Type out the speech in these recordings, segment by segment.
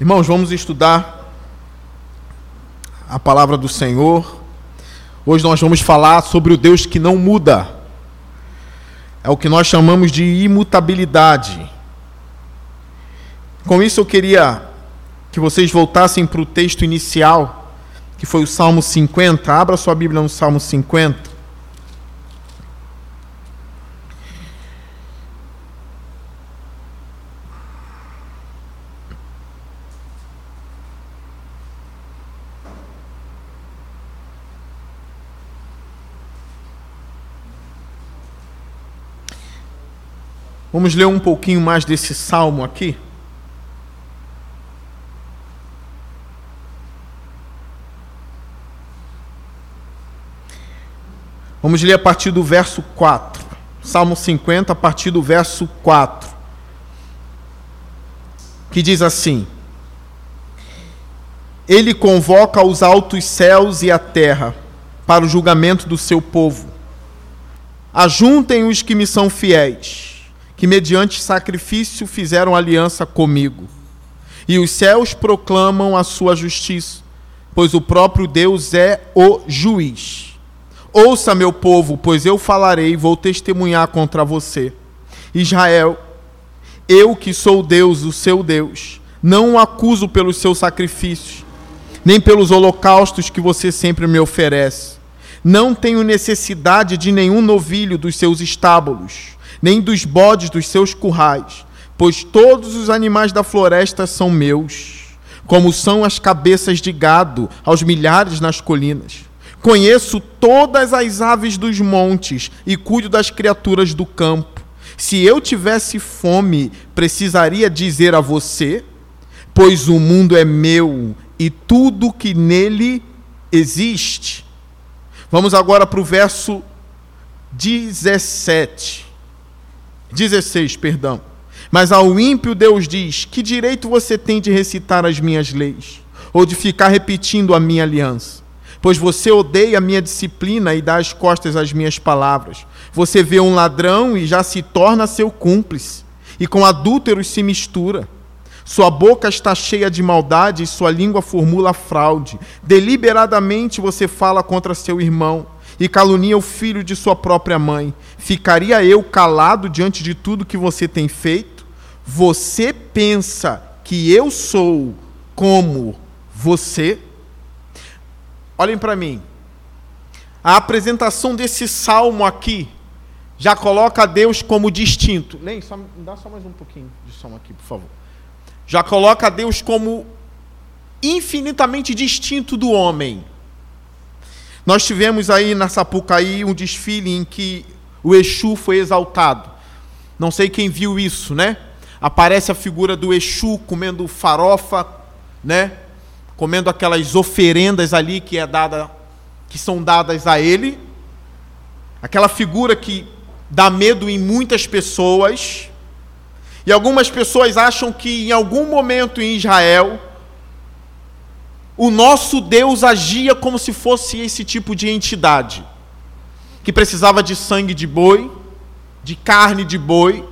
Irmãos, vamos estudar a palavra do Senhor. Hoje nós vamos falar sobre o Deus que não muda. É o que nós chamamos de imutabilidade. Com isso eu queria que vocês voltassem para o texto inicial, que foi o Salmo 50. Abra sua Bíblia no Salmo 50. Vamos ler um pouquinho mais desse salmo aqui. Vamos ler a partir do verso 4. Salmo 50, a partir do verso 4. Que diz assim: Ele convoca os altos céus e a terra para o julgamento do seu povo. Ajuntem os que me são fiéis que mediante sacrifício fizeram aliança comigo. E os céus proclamam a sua justiça, pois o próprio Deus é o juiz. Ouça, meu povo, pois eu falarei e vou testemunhar contra você. Israel, eu que sou Deus, o seu Deus, não o acuso pelos seus sacrifícios, nem pelos holocaustos que você sempre me oferece. Não tenho necessidade de nenhum novilho dos seus estábulos nem dos bodes dos seus currais, pois todos os animais da floresta são meus, como são as cabeças de gado aos milhares nas colinas. Conheço todas as aves dos montes e cuido das criaturas do campo. Se eu tivesse fome, precisaria dizer a você, pois o mundo é meu e tudo que nele existe. Vamos agora para o verso 17. 16, perdão. Mas ao ímpio Deus diz: Que direito você tem de recitar as minhas leis? Ou de ficar repetindo a minha aliança? Pois você odeia a minha disciplina e dá as costas às minhas palavras. Você vê um ladrão e já se torna seu cúmplice, e com adúlteros se mistura. Sua boca está cheia de maldade e sua língua formula fraude. Deliberadamente você fala contra seu irmão e calunia o filho de sua própria mãe. Ficaria eu calado diante de tudo que você tem feito? Você pensa que eu sou como você? Olhem para mim. A apresentação desse salmo aqui já coloca Deus como distinto. Nem, só, dá só mais um pouquinho de som aqui, por favor. Já coloca Deus como infinitamente distinto do homem. Nós tivemos aí na Sapucaí um desfile em que o Exu foi exaltado. Não sei quem viu isso, né? Aparece a figura do Exu comendo farofa, né? Comendo aquelas oferendas ali que é dada que são dadas a ele. Aquela figura que dá medo em muitas pessoas. E algumas pessoas acham que em algum momento em Israel o nosso Deus agia como se fosse esse tipo de entidade, que precisava de sangue de boi, de carne de boi.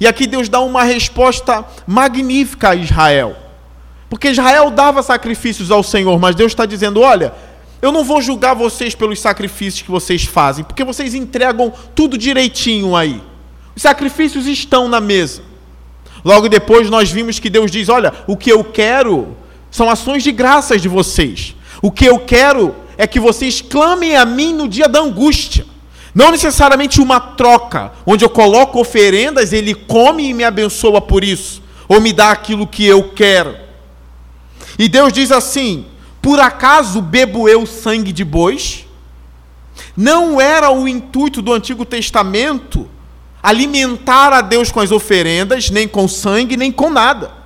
E aqui Deus dá uma resposta magnífica a Israel. Porque Israel dava sacrifícios ao Senhor, mas Deus está dizendo: olha, eu não vou julgar vocês pelos sacrifícios que vocês fazem, porque vocês entregam tudo direitinho aí. Os sacrifícios estão na mesa. Logo depois nós vimos que Deus diz: olha, o que eu quero são ações de graças de vocês. O que eu quero é que vocês clamem a mim no dia da angústia. Não necessariamente uma troca, onde eu coloco oferendas, ele come e me abençoa por isso, ou me dá aquilo que eu quero. E Deus diz assim: por acaso bebo eu sangue de bois? Não era o intuito do Antigo Testamento alimentar a Deus com as oferendas, nem com sangue, nem com nada.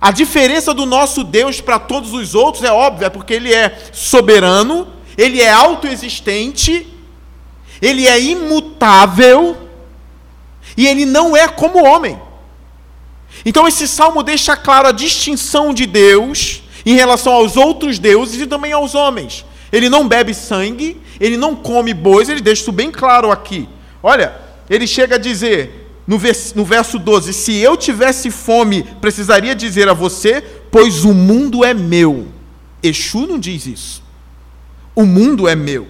A diferença do nosso Deus para todos os outros é óbvia, é porque ele é soberano, ele é autoexistente, ele é imutável e ele não é como homem. Então esse salmo deixa claro a distinção de Deus em relação aos outros deuses e também aos homens. Ele não bebe sangue, ele não come bois, ele deixa isso bem claro aqui. Olha, ele chega a dizer: no, vers no verso 12: Se eu tivesse fome, precisaria dizer a você, pois o mundo é meu. Exu não diz isso. O mundo é meu.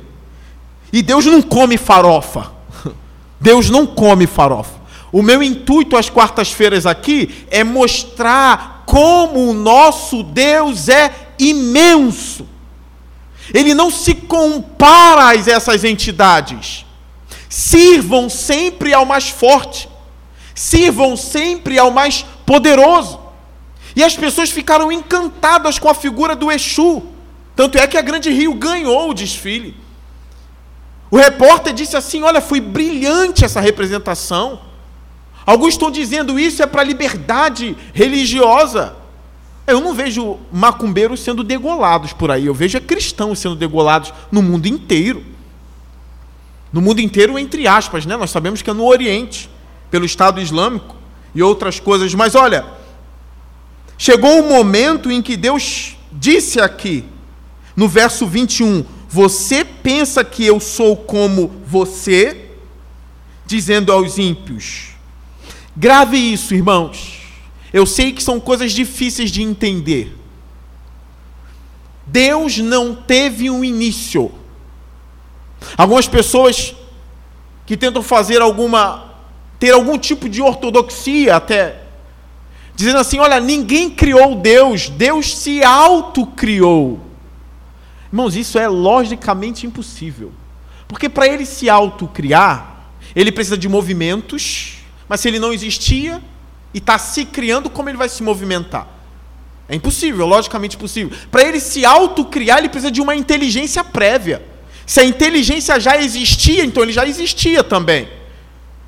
E Deus não come farofa. Deus não come farofa. O meu intuito às quartas-feiras aqui é mostrar como o nosso Deus é imenso. Ele não se compara a essas entidades. Sirvam sempre ao mais forte. Sirvam sempre ao mais poderoso. E as pessoas ficaram encantadas com a figura do Exu. Tanto é que a Grande Rio ganhou o desfile. O repórter disse assim: Olha, foi brilhante essa representação. Alguns estão dizendo isso é para liberdade religiosa. Eu não vejo macumbeiros sendo degolados por aí, eu vejo é cristãos sendo degolados no mundo inteiro. No mundo inteiro, entre aspas, né? Nós sabemos que é no Oriente, pelo Estado Islâmico e outras coisas. Mas olha, chegou o momento em que Deus disse aqui, no verso 21, você pensa que eu sou como você? Dizendo aos ímpios. Grave isso, irmãos. Eu sei que são coisas difíceis de entender. Deus não teve um início. Algumas pessoas que tentam fazer alguma ter algum tipo de ortodoxia até dizendo assim, olha, ninguém criou Deus, Deus se autocriou. Irmãos, isso é logicamente impossível. Porque para ele se autocriar, ele precisa de movimentos, mas se ele não existia e está se criando, como ele vai se movimentar? É impossível, logicamente impossível. Para ele se autocriar, ele precisa de uma inteligência prévia. Se a inteligência já existia, então ele já existia também.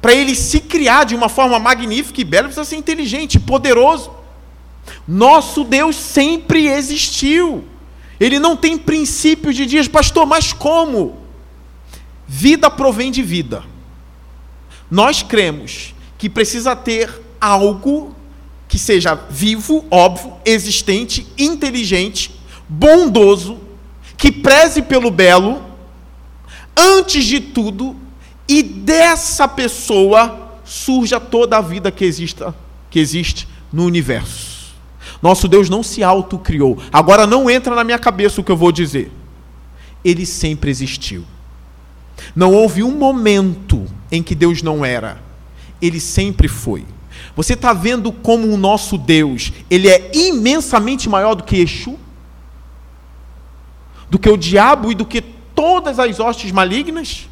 Para ele se criar de uma forma magnífica e bela, precisa ser inteligente, poderoso. Nosso Deus sempre existiu. Ele não tem princípio de dias, pastor, mas como? Vida provém de vida. Nós cremos que precisa ter algo que seja vivo, óbvio, existente, inteligente, bondoso, que preze pelo belo, antes de tudo, e dessa pessoa surja toda a vida que, exista, que existe no universo. Nosso Deus não se autocriou. Agora não entra na minha cabeça o que eu vou dizer. Ele sempre existiu. Não houve um momento em que Deus não era. Ele sempre foi. Você está vendo como o nosso Deus, ele é imensamente maior do que Exu? Do que o diabo e do que todas as hostes malignas?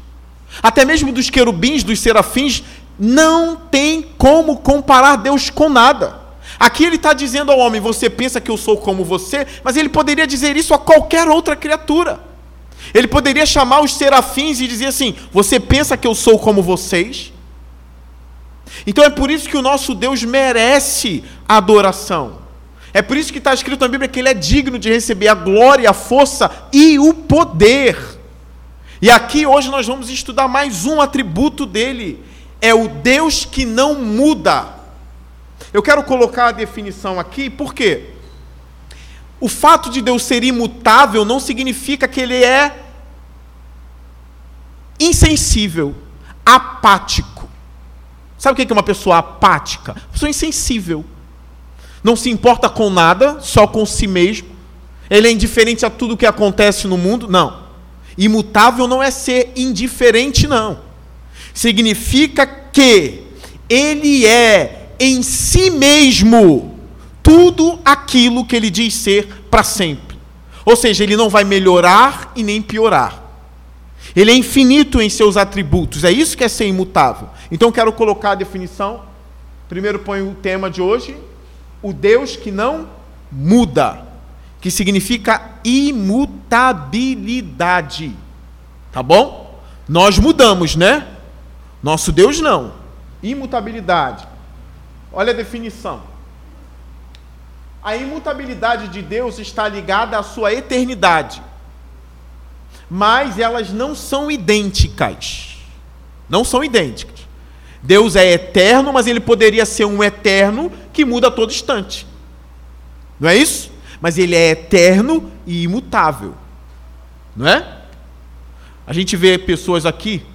Até mesmo dos querubins, dos serafins, não tem como comparar Deus com nada. Aqui ele está dizendo ao homem: Você pensa que eu sou como você, mas ele poderia dizer isso a qualquer outra criatura. Ele poderia chamar os serafins e dizer assim: Você pensa que eu sou como vocês? Então é por isso que o nosso Deus merece adoração. É por isso que está escrito na Bíblia que ele é digno de receber a glória, a força e o poder. E aqui hoje nós vamos estudar mais um atributo dele: é o Deus que não muda. Eu quero colocar a definição aqui, por quê? O fato de Deus ser imutável não significa que ele é insensível, apático. Sabe o que é uma pessoa apática? Uma pessoa insensível. Não se importa com nada, só com si mesmo. Ele é indiferente a tudo que acontece no mundo? Não. Imutável não é ser indiferente, não. Significa que ele é em si mesmo tudo aquilo que ele diz ser para sempre. Ou seja, ele não vai melhorar e nem piorar. Ele é infinito em seus atributos. É isso que é ser imutável. Então quero colocar a definição. Primeiro põe o tema de hoje, o Deus que não muda, que significa imutabilidade. Tá bom? Nós mudamos, né? Nosso Deus não. Imutabilidade. Olha a definição. A imutabilidade de Deus está ligada à sua eternidade. Mas elas não são idênticas. Não são idênticas. Deus é eterno, mas ele poderia ser um eterno que muda a todo instante. Não é isso? Mas ele é eterno e imutável. Não é? A gente vê pessoas aqui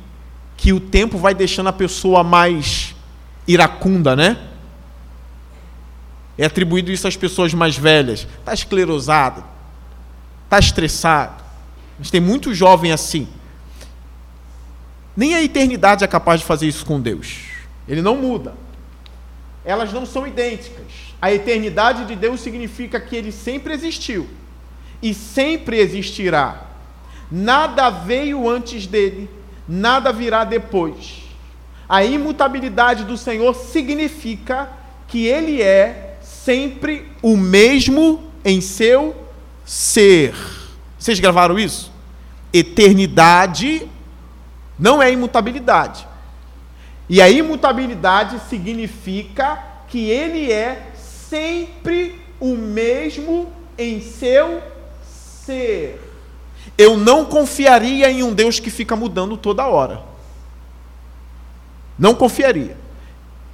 que o tempo vai deixando a pessoa mais iracunda, né? É atribuído isso às pessoas mais velhas. Está esclerosado, está estressado. Mas tem muito jovem assim. Nem a eternidade é capaz de fazer isso com Deus. Ele não muda. Elas não são idênticas. A eternidade de Deus significa que ele sempre existiu e sempre existirá. Nada veio antes dele, nada virá depois. A imutabilidade do Senhor significa que ele é sempre o mesmo em seu ser. Vocês gravaram isso? Eternidade não é imutabilidade. E a imutabilidade significa que ele é sempre o mesmo em seu ser. Eu não confiaria em um Deus que fica mudando toda hora. Não confiaria.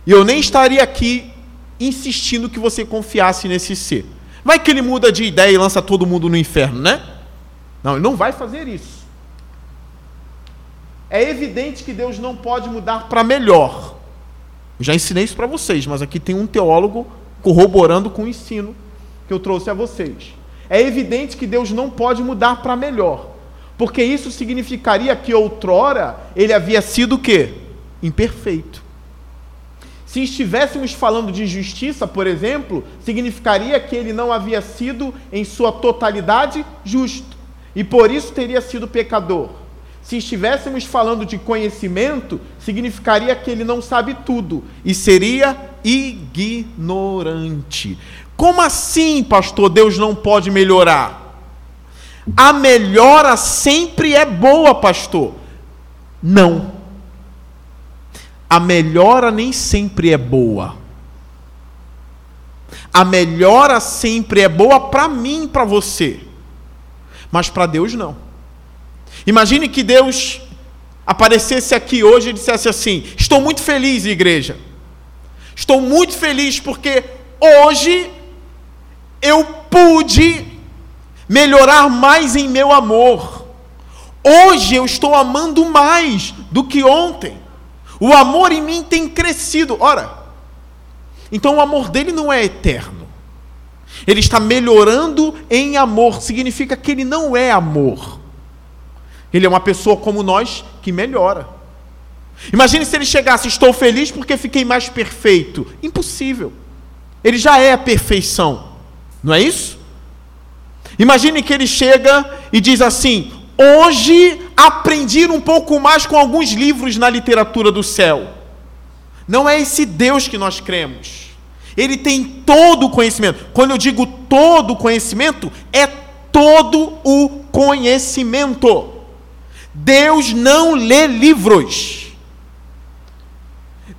E eu nem estaria aqui insistindo que você confiasse nesse ser. Vai que ele muda de ideia e lança todo mundo no inferno, né? Não, ele não vai fazer isso. É evidente que Deus não pode mudar para melhor. Eu já ensinei isso para vocês, mas aqui tem um teólogo corroborando com o ensino que eu trouxe a vocês. É evidente que Deus não pode mudar para melhor, porque isso significaria que outrora ele havia sido o quê? Imperfeito. Se estivéssemos falando de justiça, por exemplo, significaria que ele não havia sido em sua totalidade justo e por isso teria sido pecador. Se estivéssemos falando de conhecimento, significaria que ele não sabe tudo e seria ignorante. Como assim, pastor? Deus não pode melhorar? A melhora sempre é boa, pastor. Não. A melhora nem sempre é boa. A melhora sempre é boa para mim, para você. Mas para Deus não. Imagine que Deus aparecesse aqui hoje e dissesse assim: Estou muito feliz, igreja. Estou muito feliz porque hoje eu pude melhorar mais em meu amor. Hoje eu estou amando mais do que ontem. O amor em mim tem crescido. Ora, então o amor dele não é eterno. Ele está melhorando em amor. Significa que ele não é amor. Ele é uma pessoa como nós que melhora. Imagine se ele chegasse, estou feliz porque fiquei mais perfeito. Impossível. Ele já é a perfeição. Não é isso? Imagine que ele chega e diz assim: Hoje aprendi um pouco mais com alguns livros na literatura do céu. Não é esse Deus que nós cremos. Ele tem todo o conhecimento. Quando eu digo todo o conhecimento, é todo o conhecimento. Deus não lê livros.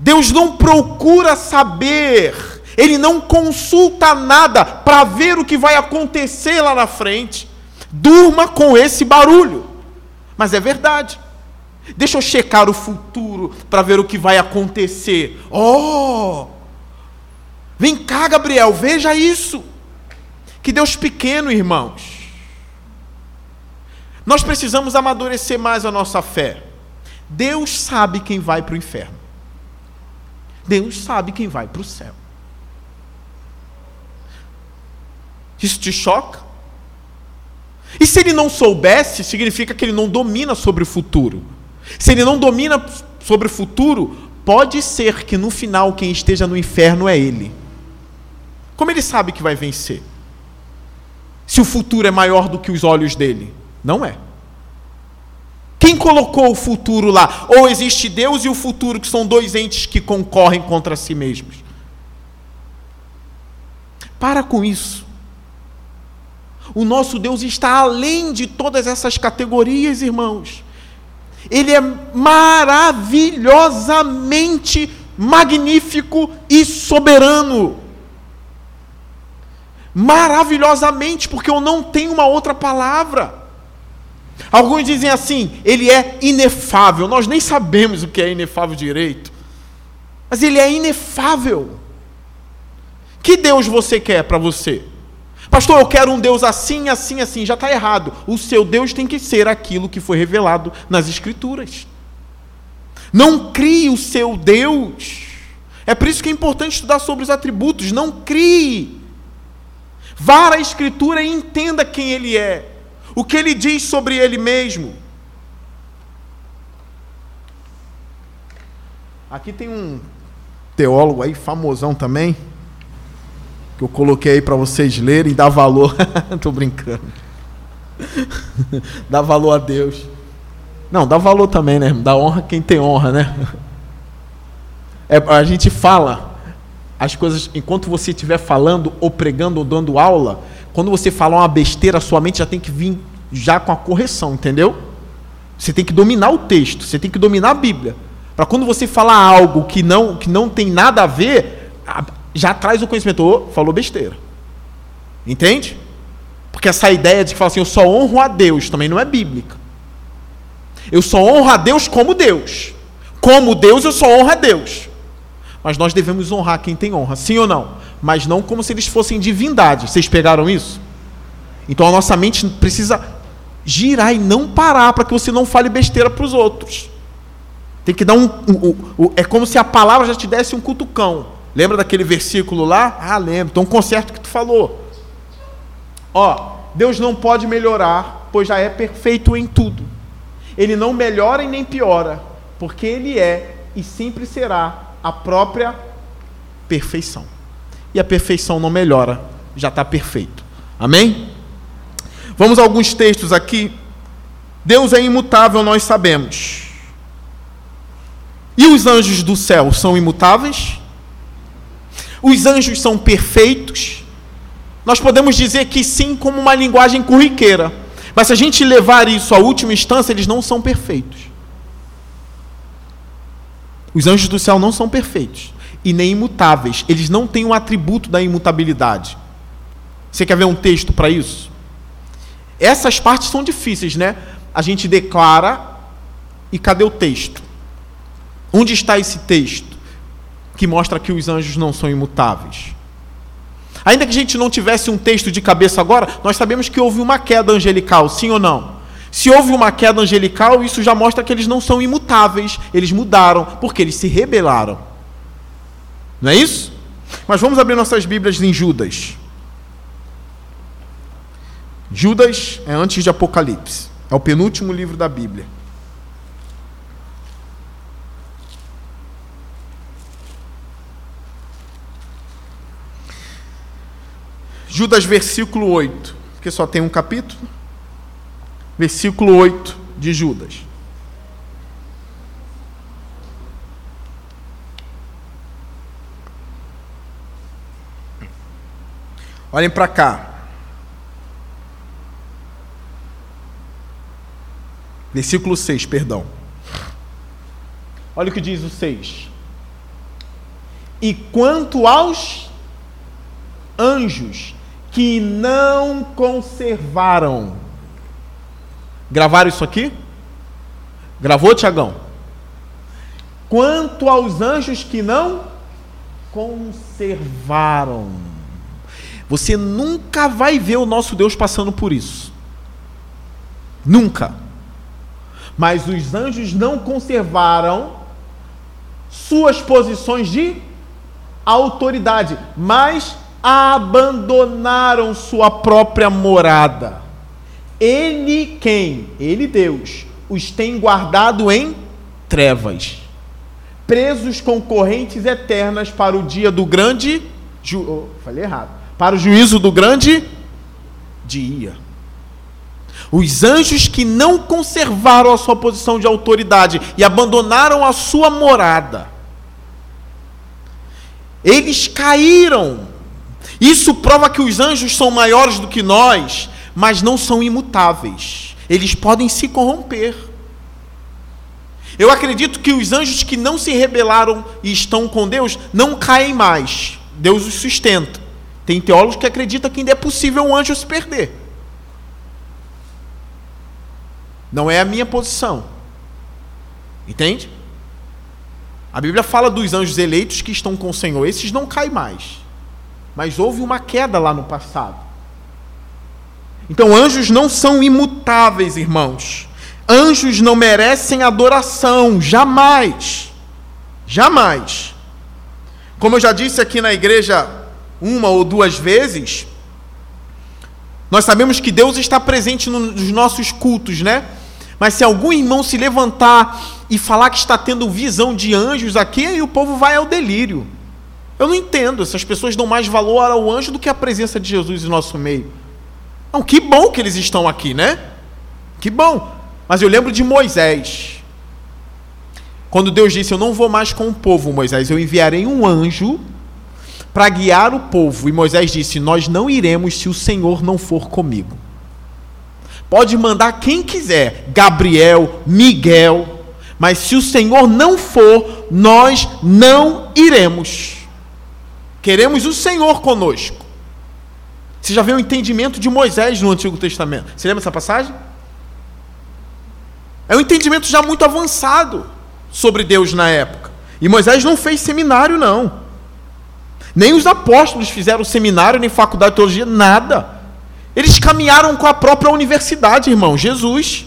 Deus não procura saber. Ele não consulta nada para ver o que vai acontecer lá na frente. Durma com esse barulho. Mas é verdade. Deixa eu checar o futuro para ver o que vai acontecer. Oh! Vem cá, Gabriel, veja isso. Que Deus pequeno, irmãos. Nós precisamos amadurecer mais a nossa fé. Deus sabe quem vai para o inferno. Deus sabe quem vai para o céu. Isso te choca? E se ele não soubesse, significa que ele não domina sobre o futuro. Se ele não domina sobre o futuro, pode ser que no final quem esteja no inferno é ele. Como ele sabe que vai vencer? Se o futuro é maior do que os olhos dele. Não é. Quem colocou o futuro lá? Ou existe Deus e o futuro, que são dois entes que concorrem contra si mesmos? Para com isso. O nosso Deus está além de todas essas categorias, irmãos. Ele é maravilhosamente magnífico e soberano. Maravilhosamente, porque eu não tenho uma outra palavra. Alguns dizem assim, ele é inefável. Nós nem sabemos o que é inefável direito. Mas ele é inefável. Que Deus você quer para você? Pastor, eu quero um Deus assim, assim, assim. Já está errado. O seu Deus tem que ser aquilo que foi revelado nas Escrituras. Não crie o seu Deus É por isso que é importante estudar sobre os atributos. Não crie. Vá à Escritura e entenda quem Ele é. O que Ele diz sobre Ele mesmo. Aqui tem um teólogo aí, famosão também, que eu coloquei aí para vocês lerem e dar valor. Estou brincando. dá valor a Deus. Não, dá valor também, né? Dá honra quem tem honra, né? É, a gente fala as coisas enquanto você estiver falando ou pregando ou dando aula. Quando você fala uma besteira, sua mente já tem que vir já com a correção, entendeu? Você tem que dominar o texto, você tem que dominar a Bíblia. Para quando você falar algo que não, que não tem nada a ver, já traz o conhecimento. Oh, falou besteira. Entende? Porque essa ideia de que fala assim, eu só honro a Deus, também não é bíblica. Eu só honro a Deus como Deus. Como Deus, eu só honro a Deus. Mas nós devemos honrar quem tem honra, sim ou não? Mas não como se eles fossem divindade. Vocês pegaram isso? Então a nossa mente precisa girar e não parar para que você não fale besteira para os outros. Tem que dar um, um, um, É como se a palavra já te desse um cutucão. Lembra daquele versículo lá? Ah, lembro. Então, conserta o que tu falou. Ó, Deus não pode melhorar, pois já é perfeito em tudo. Ele não melhora e nem piora, porque Ele é e sempre será a própria perfeição. E a perfeição não melhora, já está perfeito. Amém? Vamos a alguns textos aqui. Deus é imutável, nós sabemos. E os anjos do céu são imutáveis? Os anjos são perfeitos? Nós podemos dizer que sim, como uma linguagem corriqueira. Mas se a gente levar isso à última instância, eles não são perfeitos. Os anjos do céu não são perfeitos e nem imutáveis. Eles não têm um atributo da imutabilidade. Você quer ver um texto para isso? Essas partes são difíceis, né? A gente declara e cadê o texto? Onde está esse texto que mostra que os anjos não são imutáveis? Ainda que a gente não tivesse um texto de cabeça agora, nós sabemos que houve uma queda angelical, sim ou não? Se houve uma queda angelical, isso já mostra que eles não são imutáveis, eles mudaram, porque eles se rebelaram. Não é isso? Mas vamos abrir nossas Bíblias em Judas. Judas é antes de Apocalipse, é o penúltimo livro da Bíblia. Judas, versículo 8, porque só tem um capítulo. Versículo 8 de Judas. Olhem para cá. Versículo 6, perdão. Olha o que diz o 6. E quanto aos anjos, que não conservaram. Gravaram isso aqui? Gravou, Tiagão? Quanto aos anjos que não conservaram. Você nunca vai ver o nosso Deus passando por isso. Nunca. Mas os anjos não conservaram suas posições de autoridade, mas abandonaram sua própria morada. Ele quem? Ele Deus os tem guardado em trevas, presos com correntes eternas para o dia do grande ju... oh, falei errado. Para o juízo do grande dia. Os anjos que não conservaram a sua posição de autoridade e abandonaram a sua morada, eles caíram isso prova que os anjos são maiores do que nós, mas não são imutáveis. Eles podem se corromper. Eu acredito que os anjos que não se rebelaram e estão com Deus não caem mais. Deus os sustenta. Tem teólogos que acreditam que ainda é possível um anjo se perder. Não é a minha posição. Entende? A Bíblia fala dos anjos eleitos que estão com o Senhor. Esses não caem mais. Mas houve uma queda lá no passado. Então, anjos não são imutáveis, irmãos. Anjos não merecem adoração, jamais. Jamais. Como eu já disse aqui na igreja uma ou duas vezes, nós sabemos que Deus está presente nos nossos cultos, né? Mas se algum irmão se levantar e falar que está tendo visão de anjos aqui, aí o povo vai ao delírio. Eu não entendo, essas pessoas dão mais valor ao anjo do que a presença de Jesus em nosso meio. Não, que bom que eles estão aqui, né? Que bom. Mas eu lembro de Moisés. Quando Deus disse: Eu não vou mais com o povo, Moisés, eu enviarei um anjo para guiar o povo. E Moisés disse: Nós não iremos se o Senhor não for comigo. Pode mandar quem quiser, Gabriel, Miguel, mas se o Senhor não for, nós não iremos. Queremos o Senhor conosco. Você já vê o entendimento de Moisés no Antigo Testamento. Você lembra essa passagem? É um entendimento já muito avançado sobre Deus na época. E Moisés não fez seminário, não. Nem os apóstolos fizeram seminário, nem faculdade de teologia, nada. Eles caminharam com a própria universidade, irmão, Jesus.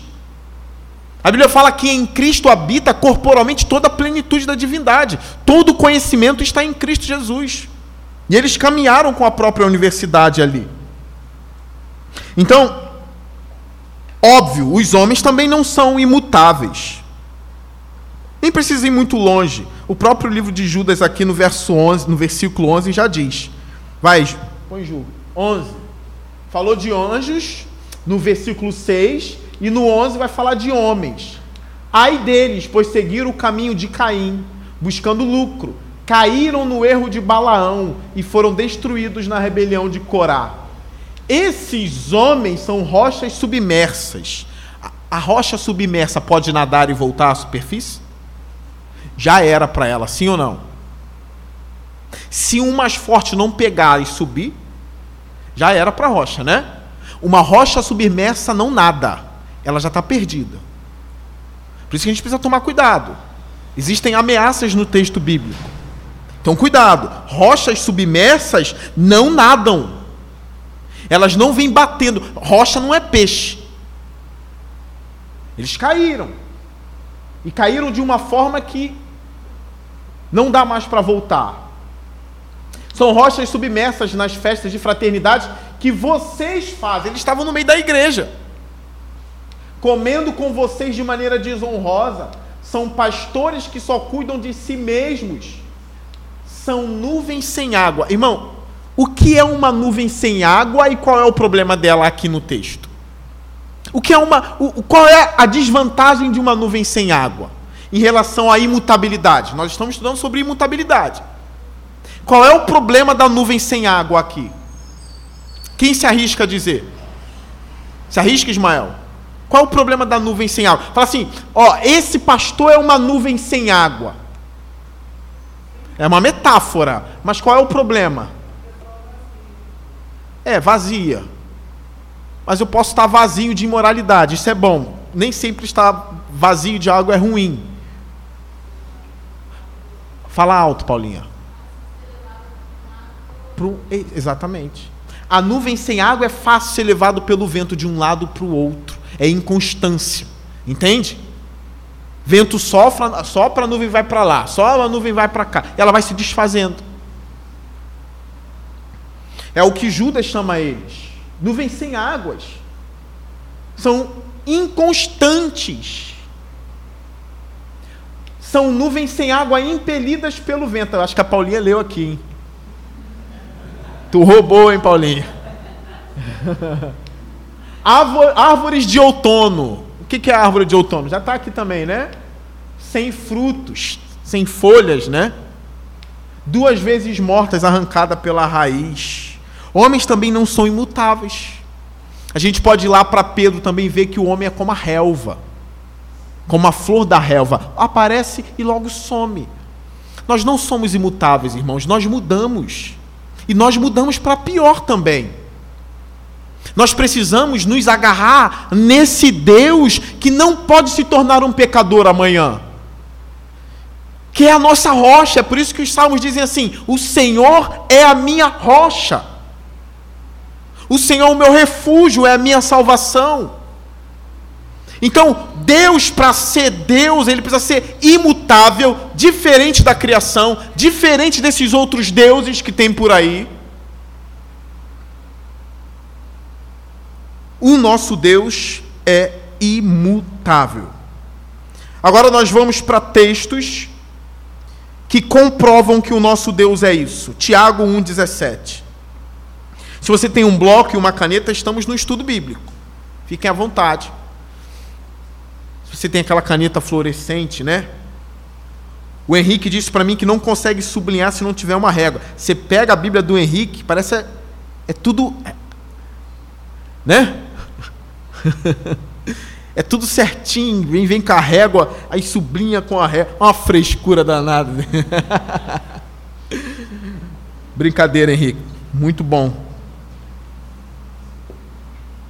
A Bíblia fala que em Cristo habita corporalmente toda a plenitude da divindade. Todo o conhecimento está em Cristo Jesus. E eles caminharam com a própria universidade ali. Então, óbvio, os homens também não são imutáveis. Nem precisa ir muito longe. O próprio livro de Judas aqui no verso 11, no versículo 11 já diz. Vai, põe Ju. 11. Falou de anjos no versículo 6 e no 11 vai falar de homens. Ai deles, pois seguiram o caminho de Caim, buscando lucro. Caíram no erro de Balaão e foram destruídos na rebelião de Corá. Esses homens são rochas submersas. A rocha submersa pode nadar e voltar à superfície? já era para ela, sim ou não? Se um mais forte não pegar e subir, já era para a rocha, né? Uma rocha submersa não nada, ela já está perdida. Por isso que a gente precisa tomar cuidado. Existem ameaças no texto bíblico. Então, cuidado. Rochas submersas não nadam. Elas não vêm batendo. Rocha não é peixe. Eles caíram. E caíram de uma forma que não dá mais para voltar. São rochas submersas nas festas de fraternidade que vocês fazem. Eles estavam no meio da igreja, comendo com vocês de maneira desonrosa. São pastores que só cuidam de si mesmos. São nuvens sem água. Irmão, o que é uma nuvem sem água e qual é o problema dela aqui no texto? O que é uma, o, qual é a desvantagem de uma nuvem sem água? em relação à imutabilidade. Nós estamos estudando sobre imutabilidade. Qual é o problema da nuvem sem água aqui? Quem se arrisca a dizer? Se arrisca, Ismael? Qual é o problema da nuvem sem água? Fala assim: ó, esse pastor é uma nuvem sem água. É uma metáfora, mas qual é o problema? É, vazia. Mas eu posso estar vazio de imoralidade, isso é bom. Nem sempre estar vazio de algo é ruim. Fala alto, Paulinha. Pro, exatamente. A nuvem sem água é fácil ser levado pelo vento de um lado para o outro. É inconstância. Entende? Vento sopra, sopra a nuvem vai para lá, só a nuvem vai para cá. Ela vai se desfazendo. É o que Judas chama eles. Nuvens sem águas. São inconstantes são nuvens sem água impelidas pelo vento. Eu acho que a Paulinha leu aqui. Hein? Tu roubou, hein, Paulinha? Árvores de outono. O que é árvore de outono? Já está aqui também, né? Sem frutos, sem folhas, né? Duas vezes mortas, arrancada pela raiz. Homens também não são imutáveis. A gente pode ir lá para Pedro também ver que o homem é como a relva como a flor da relva, aparece e logo some. Nós não somos imutáveis, irmãos, nós mudamos. E nós mudamos para pior também. Nós precisamos nos agarrar nesse Deus que não pode se tornar um pecador amanhã. Que é a nossa rocha, é por isso que os salmos dizem assim: O Senhor é a minha rocha. O Senhor é o meu refúgio, é a minha salvação. Então, Deus, para ser Deus, ele precisa ser imutável, diferente da criação, diferente desses outros deuses que tem por aí. O nosso Deus é imutável. Agora nós vamos para textos que comprovam que o nosso Deus é isso. Tiago 1,17. Se você tem um bloco e uma caneta, estamos no estudo bíblico. Fiquem à vontade. Se você tem aquela caneta fluorescente, né? O Henrique disse para mim que não consegue sublinhar se não tiver uma régua. Você pega a Bíblia do Henrique, parece é, é tudo, né? é tudo certinho, vem, vem com a régua, aí sublinha com a régua, uma frescura danada. Brincadeira, Henrique, muito bom.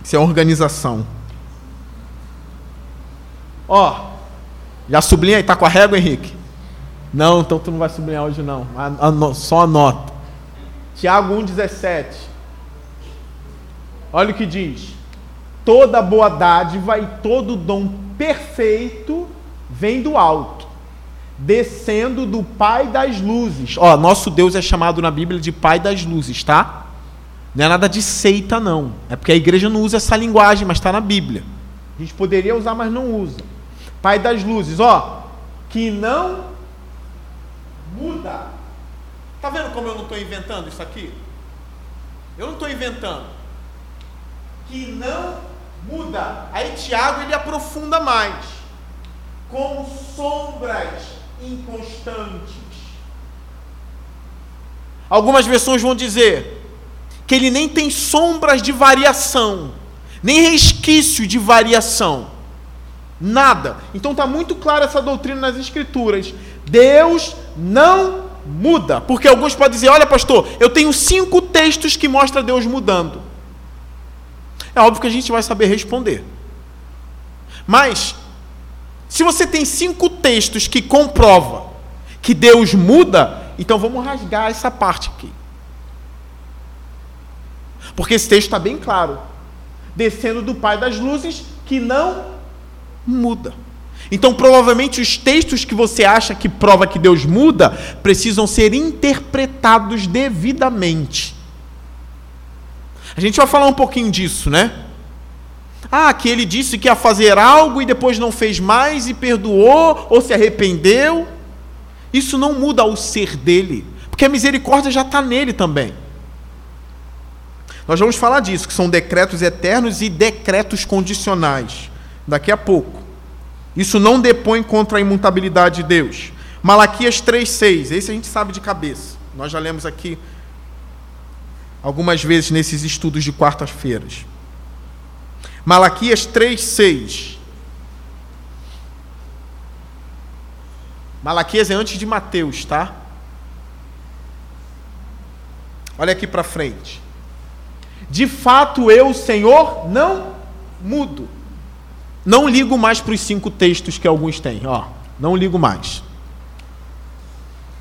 Isso é organização. Ó, já sublinha aí, tá com a régua, Henrique? Não, então tu não vai sublinhar hoje não. Só anota. Tiago 1,17. Olha o que diz toda boa dádiva e todo dom perfeito vem do alto, descendo do Pai das luzes. Ó, nosso Deus é chamado na Bíblia de Pai das luzes, tá? Não é nada de seita, não. É porque a igreja não usa essa linguagem, mas está na Bíblia. A gente poderia usar, mas não usa. Pai das luzes, ó, que não muda. Tá vendo como eu não estou inventando isso aqui? Eu não estou inventando. Que não muda. Aí Tiago ele aprofunda mais. Como sombras inconstantes. Algumas versões vão dizer que ele nem tem sombras de variação, nem resquício de variação. Nada. Então está muito clara essa doutrina nas Escrituras. Deus não muda. Porque alguns podem dizer: olha, pastor, eu tenho cinco textos que mostram Deus mudando é óbvio que a gente vai saber responder. Mas, se você tem cinco textos que comprovam que Deus muda, então vamos rasgar essa parte aqui. Porque esse texto está bem claro. Descendo do Pai das luzes, que não muda. Então, provavelmente, os textos que você acha que prova que Deus muda precisam ser interpretados devidamente. A gente vai falar um pouquinho disso, né? Ah, que ele disse que ia fazer algo e depois não fez mais e perdoou ou se arrependeu. Isso não muda o ser dele, porque a misericórdia já está nele também. Nós vamos falar disso, que são decretos eternos e decretos condicionais, daqui a pouco. Isso não depõe contra a imutabilidade de Deus. Malaquias 3,6, esse a gente sabe de cabeça. Nós já lemos aqui algumas vezes nesses estudos de quartas-feiras. Malaquias 3:6. Malaquias é antes de Mateus, tá? Olha aqui para frente. De fato, eu, Senhor, não mudo. Não ligo mais para os cinco textos que alguns têm. Ó, não ligo mais.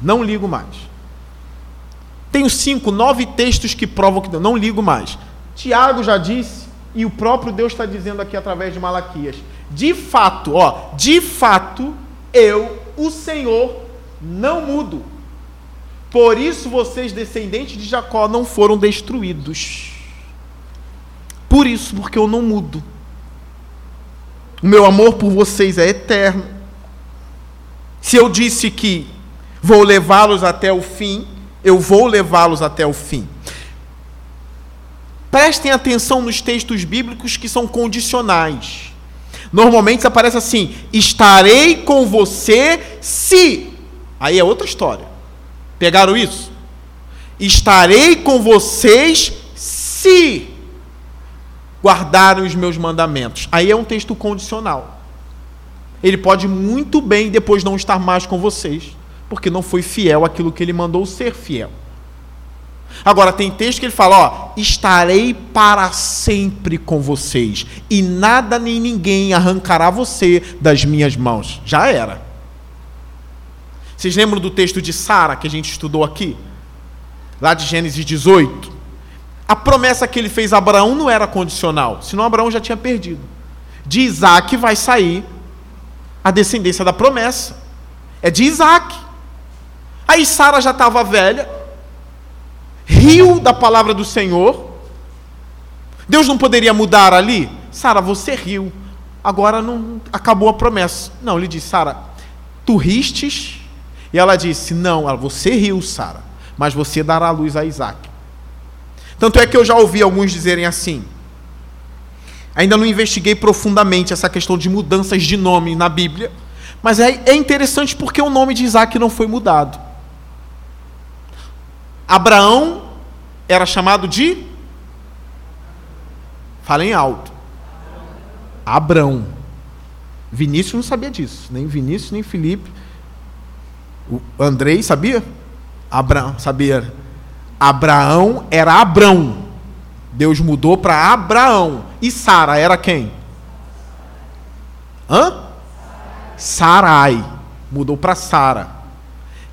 Não ligo mais. Tenho cinco, nove textos que provam que não ligo mais. Tiago já disse, e o próprio Deus está dizendo aqui através de Malaquias. De fato, ó, de fato, eu, o Senhor, não mudo. Por isso vocês, descendentes de Jacó, não foram destruídos. Por isso, porque eu não mudo. O meu amor por vocês é eterno. Se eu disse que vou levá-los até o fim, eu vou levá-los até o fim. Prestem atenção nos textos bíblicos que são condicionais. Normalmente aparece assim: estarei com você se. Aí é outra história. Pegaram isso? Estarei com vocês se guardarem os meus mandamentos. Aí é um texto condicional. Ele pode muito bem depois não estar mais com vocês porque não foi fiel àquilo que ele mandou ser fiel. Agora, tem texto que ele fala: Ó, estarei para sempre com vocês, e nada nem ninguém arrancará você das minhas mãos. Já era. Vocês lembram do texto de Sara que a gente estudou aqui? Lá de Gênesis 18. A promessa que ele fez a Abraão não era condicional, senão Abraão já tinha perdido. De Isaac vai sair a descendência da promessa. É de Isaac. Aí Sara já estava velha, riu da palavra do Senhor. Deus não poderia mudar ali? Sara, você riu. Agora não acabou a promessa. Não, ele disse, Sara, tu ristes? E ela disse, não, você riu, Sara, mas você dará luz a Isaac. Tanto é que eu já ouvi alguns dizerem assim, Ainda não investiguei profundamente essa questão de mudanças de nome na Bíblia, mas é, é interessante porque o nome de Isaac não foi mudado. Abraão era chamado de. Falem alto. Abrão. Vinícius não sabia disso. Nem Vinícius, nem Felipe. O Andrei sabia? Abraão sabia. Abraão era Abrão. Deus mudou para Abraão. E Sara era quem? Hã? Sarai. Mudou para Sara.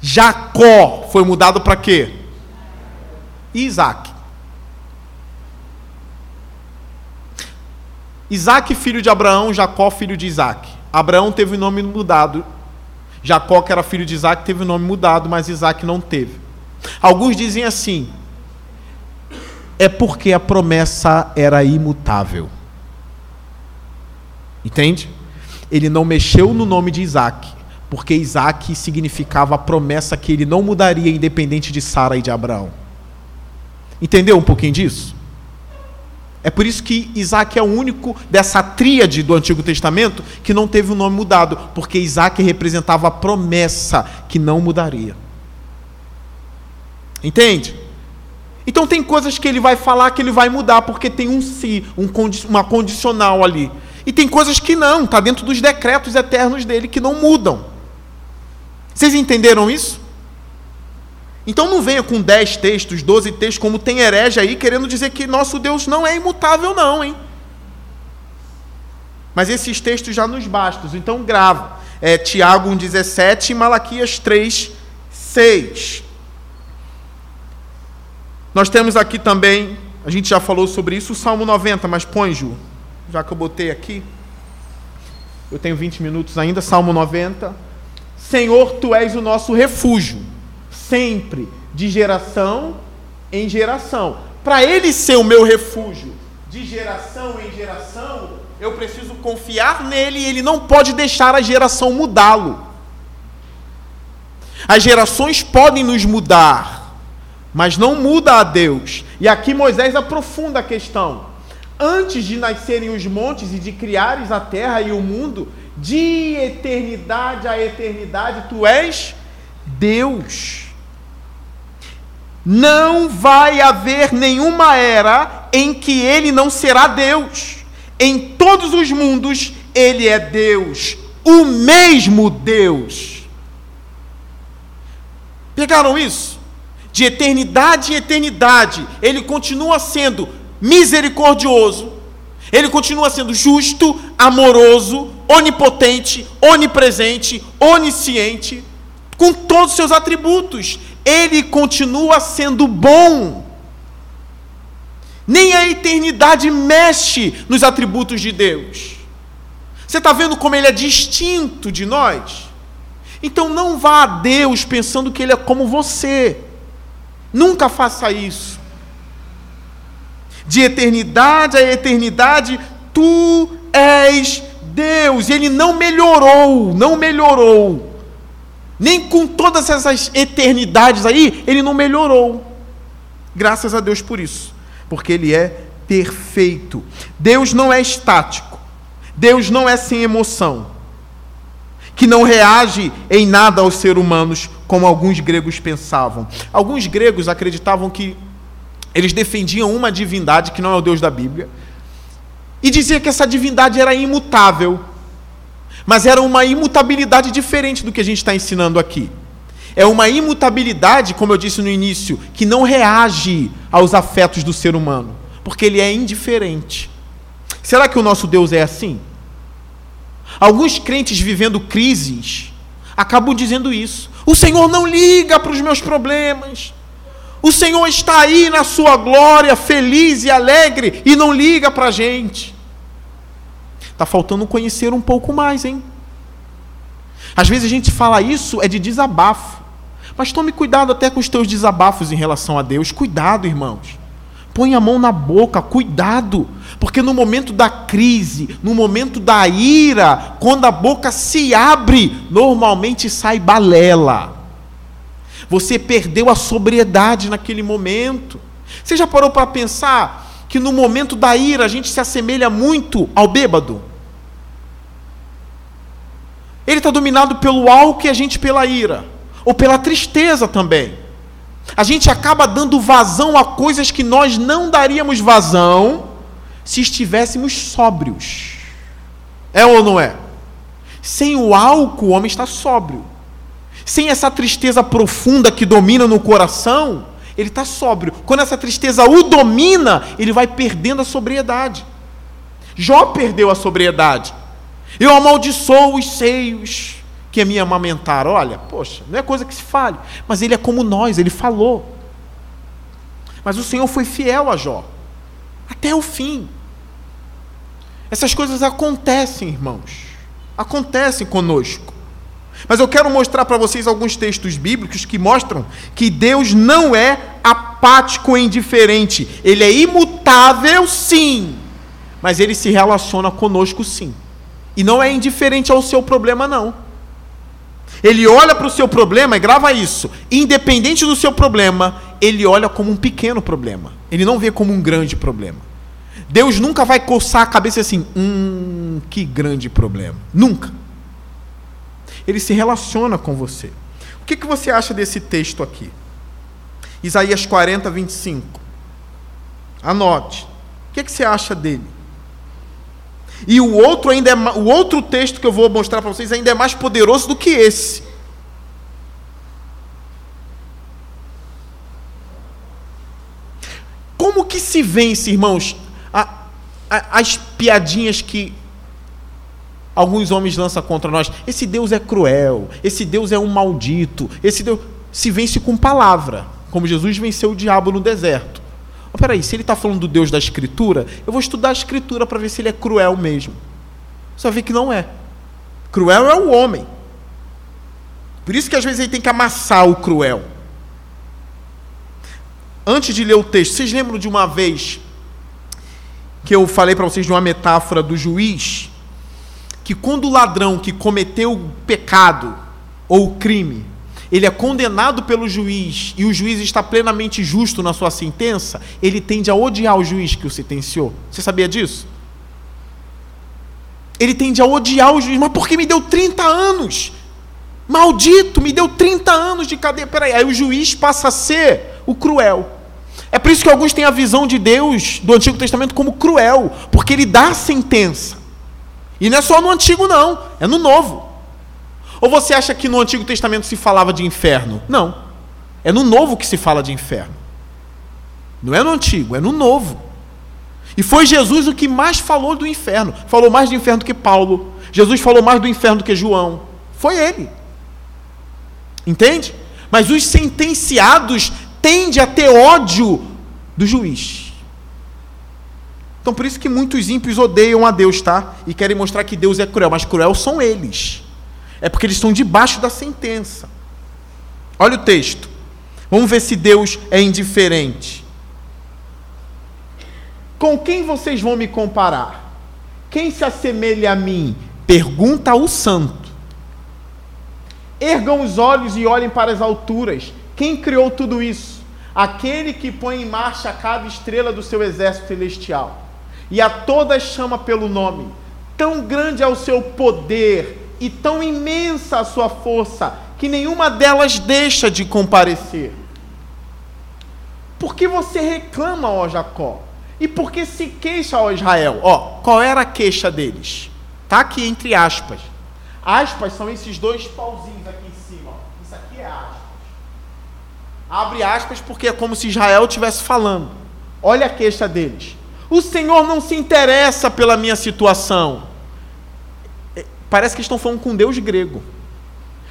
Jacó foi mudado para quê? Isaac. Isaac, filho de Abraão, Jacó, filho de Isaac. Abraão teve o nome mudado. Jacó, que era filho de Isaac, teve o nome mudado, mas Isaac não teve. Alguns dizem assim: é porque a promessa era imutável. Entende? Ele não mexeu no nome de Isaac, porque Isaac significava a promessa que ele não mudaria independente de Sara e de Abraão. Entendeu um pouquinho disso? É por isso que Isaac é o único dessa tríade do Antigo Testamento que não teve o nome mudado, porque Isaac representava a promessa que não mudaria. Entende? Então tem coisas que ele vai falar que ele vai mudar, porque tem um si, um condi uma condicional ali. E tem coisas que não, está dentro dos decretos eternos dele que não mudam. Vocês entenderam isso? Então não venha com 10 textos, 12 textos, como tem herege aí, querendo dizer que nosso Deus não é imutável, não, hein? Mas esses textos já nos bastam, então grava. É, Tiago 1,17 e Malaquias 3, 6. Nós temos aqui também, a gente já falou sobre isso, o Salmo 90, mas põe, Ju, já que eu botei aqui. Eu tenho 20 minutos ainda, Salmo 90. Senhor, tu és o nosso refúgio, sempre, de geração em geração. Para ele ser o meu refúgio, de geração em geração, eu preciso confiar nele e ele não pode deixar a geração mudá-lo. As gerações podem nos mudar, mas não muda a Deus. E aqui Moisés aprofunda a questão. Antes de nascerem os montes e de criares a terra e o mundo, de eternidade a eternidade, tu és Deus. Não vai haver nenhuma era em que ele não será Deus. Em todos os mundos, ele é Deus, o mesmo Deus. Pegaram isso? de eternidade em eternidade, ele continua sendo misericordioso, ele continua sendo justo, amoroso, onipotente, onipresente, onisciente, com todos os seus atributos. Ele continua sendo bom. Nem a eternidade mexe nos atributos de Deus. Você está vendo como ele é distinto de nós? Então não vá a Deus pensando que ele é como você. Nunca faça isso. De eternidade a eternidade, tu és Deus. Ele não melhorou, não melhorou. Nem com todas essas eternidades aí, ele não melhorou. Graças a Deus por isso, porque ele é perfeito. Deus não é estático. Deus não é sem emoção que não reage em nada aos seres humanos, como alguns gregos pensavam. Alguns gregos acreditavam que eles defendiam uma divindade que não é o Deus da Bíblia, e dizia que essa divindade era imutável, mas era uma imutabilidade diferente do que a gente está ensinando aqui. É uma imutabilidade, como eu disse no início, que não reage aos afetos do ser humano, porque ele é indiferente. Será que o nosso Deus é assim? Alguns crentes vivendo crises acabam dizendo isso. O Senhor não liga para os meus problemas. O Senhor está aí na sua glória, feliz e alegre, e não liga para a gente. Está faltando conhecer um pouco mais, hein? Às vezes a gente fala isso é de desabafo. Mas tome cuidado até com os teus desabafos em relação a Deus. Cuidado, irmãos. Põe a mão na boca, cuidado. Porque no momento da crise, no momento da ira, quando a boca se abre, normalmente sai balela. Você perdeu a sobriedade naquele momento. Você já parou para pensar que no momento da ira a gente se assemelha muito ao bêbado? Ele está dominado pelo álcool e a gente pela ira, ou pela tristeza também. A gente acaba dando vazão a coisas que nós não daríamos vazão se estivéssemos sóbrios. É ou não é? Sem o álcool, o homem está sóbrio. Sem essa tristeza profunda que domina no coração, ele está sóbrio. Quando essa tristeza o domina, ele vai perdendo a sobriedade. Jó perdeu a sobriedade. Eu amaldiçoo os seios que me amamentaram. Olha, poxa, não é coisa que se fale, mas ele é como nós, ele falou. Mas o Senhor foi fiel a Jó, até o fim. Essas coisas acontecem, irmãos, acontecem conosco. Mas eu quero mostrar para vocês alguns textos bíblicos que mostram que Deus não é apático e indiferente. Ele é imutável, sim, mas ele se relaciona conosco, sim. E não é indiferente ao seu problema, não. Ele olha para o seu problema e grava isso. Independente do seu problema, ele olha como um pequeno problema. Ele não vê como um grande problema. Deus nunca vai coçar a cabeça assim, hum, que grande problema. Nunca. Ele se relaciona com você. O que, que você acha desse texto aqui? Isaías 40, 25. Anote. O que, que você acha dele? E o outro ainda é, o outro texto que eu vou mostrar para vocês ainda é mais poderoso do que esse. Como que se vence, irmãos, a, a, as piadinhas que alguns homens lançam contra nós? Esse Deus é cruel, esse Deus é um maldito, esse Deus se vence com palavra, como Jesus venceu o diabo no deserto. Oh, peraí, se ele está falando do Deus da Escritura, eu vou estudar a Escritura para ver se ele é cruel mesmo. Vai ver que não é. Cruel é o homem. Por isso que às vezes ele tem que amassar o cruel. Antes de ler o texto, vocês lembram de uma vez que eu falei para vocês de uma metáfora do juiz? Que quando o ladrão que cometeu o pecado ou o crime ele é condenado pelo juiz e o juiz está plenamente justo na sua sentença, ele tende a odiar o juiz que o sentenciou. Você sabia disso? Ele tende a odiar o juiz, mas por que me deu 30 anos? Maldito, me deu 30 anos de cadeia. Peraí, aí o juiz passa a ser o cruel. É por isso que alguns têm a visão de Deus do Antigo Testamento como cruel, porque ele dá a sentença. E não é só no Antigo, não, é no Novo. Ou você acha que no Antigo Testamento se falava de inferno? Não. É no Novo que se fala de inferno. Não é no Antigo, é no Novo. E foi Jesus o que mais falou do inferno. Falou mais do inferno do que Paulo. Jesus falou mais do inferno do que João. Foi ele. Entende? Mas os sentenciados tendem a ter ódio do juiz. Então por isso que muitos ímpios odeiam a Deus, tá? E querem mostrar que Deus é cruel, mas cruel são eles é porque eles estão debaixo da sentença. Olha o texto. Vamos ver se Deus é indiferente. Com quem vocês vão me comparar? Quem se assemelha a mim? Pergunta o santo. Ergam os olhos e olhem para as alturas. Quem criou tudo isso? Aquele que põe em marcha cada estrela do seu exército celestial. E a todas chama pelo nome. Tão grande é o seu poder e tão imensa a sua força que nenhuma delas deixa de comparecer. Por que você reclama, ó Jacó? E por que se queixa, ó Israel? Ó, qual era a queixa deles? Tá aqui entre aspas. Aspas são esses dois pauzinhos aqui em cima. Ó. Isso aqui é aspas. Abre aspas porque é como se Israel estivesse falando. Olha a queixa deles. O Senhor não se interessa pela minha situação. Parece que estão falando com Deus grego.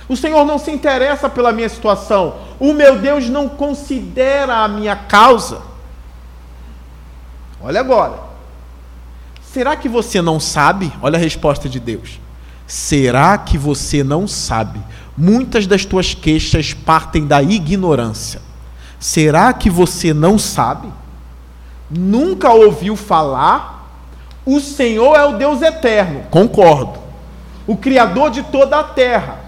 O Senhor não se interessa pela minha situação. O meu Deus não considera a minha causa. Olha agora. Será que você não sabe? Olha a resposta de Deus. Será que você não sabe? Muitas das tuas queixas partem da ignorância. Será que você não sabe? Nunca ouviu falar? O Senhor é o Deus eterno. Concordo. O Criador de toda a terra.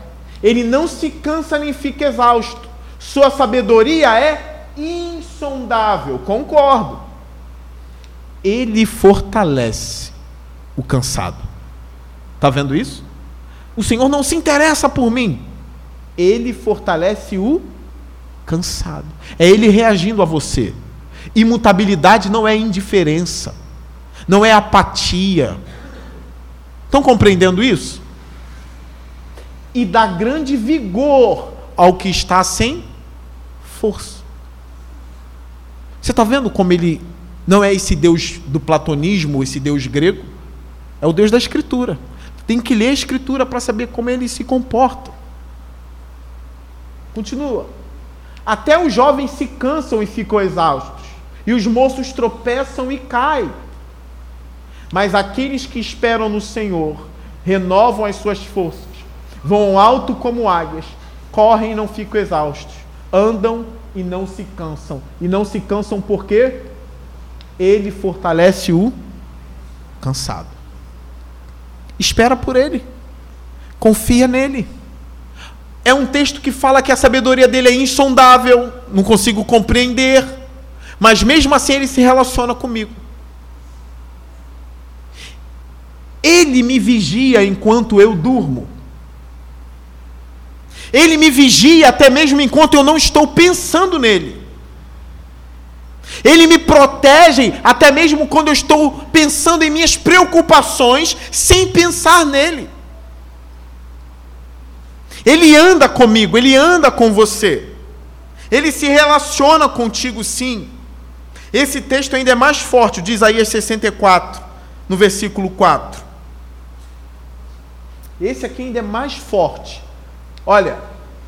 Ele não se cansa nem fica exausto. Sua sabedoria é insondável. Concordo. Ele fortalece o cansado. Está vendo isso? O Senhor não se interessa por mim. Ele fortalece o cansado. É ele reagindo a você. Imutabilidade não é indiferença, não é apatia. Estão compreendendo isso? E dá grande vigor ao que está sem força. Você está vendo como ele não é esse Deus do platonismo, esse Deus grego? É o Deus da Escritura. Tem que ler a Escritura para saber como ele se comporta. Continua. Até os jovens se cansam e ficam exaustos, e os moços tropeçam e caem. Mas aqueles que esperam no Senhor renovam as suas forças, vão alto como águias, correm e não ficam exaustos, andam e não se cansam. E não se cansam porque ele fortalece o cansado. Espera por ele. Confia nele. É um texto que fala que a sabedoria dele é insondável, não consigo compreender, mas mesmo assim ele se relaciona comigo. Ele me vigia enquanto eu durmo. Ele me vigia até mesmo enquanto eu não estou pensando nele. Ele me protege até mesmo quando eu estou pensando em minhas preocupações sem pensar nele. Ele anda comigo, ele anda com você. Ele se relaciona contigo sim. Esse texto ainda é mais forte, de Isaías 64, no versículo 4. Esse aqui ainda é mais forte. Olha,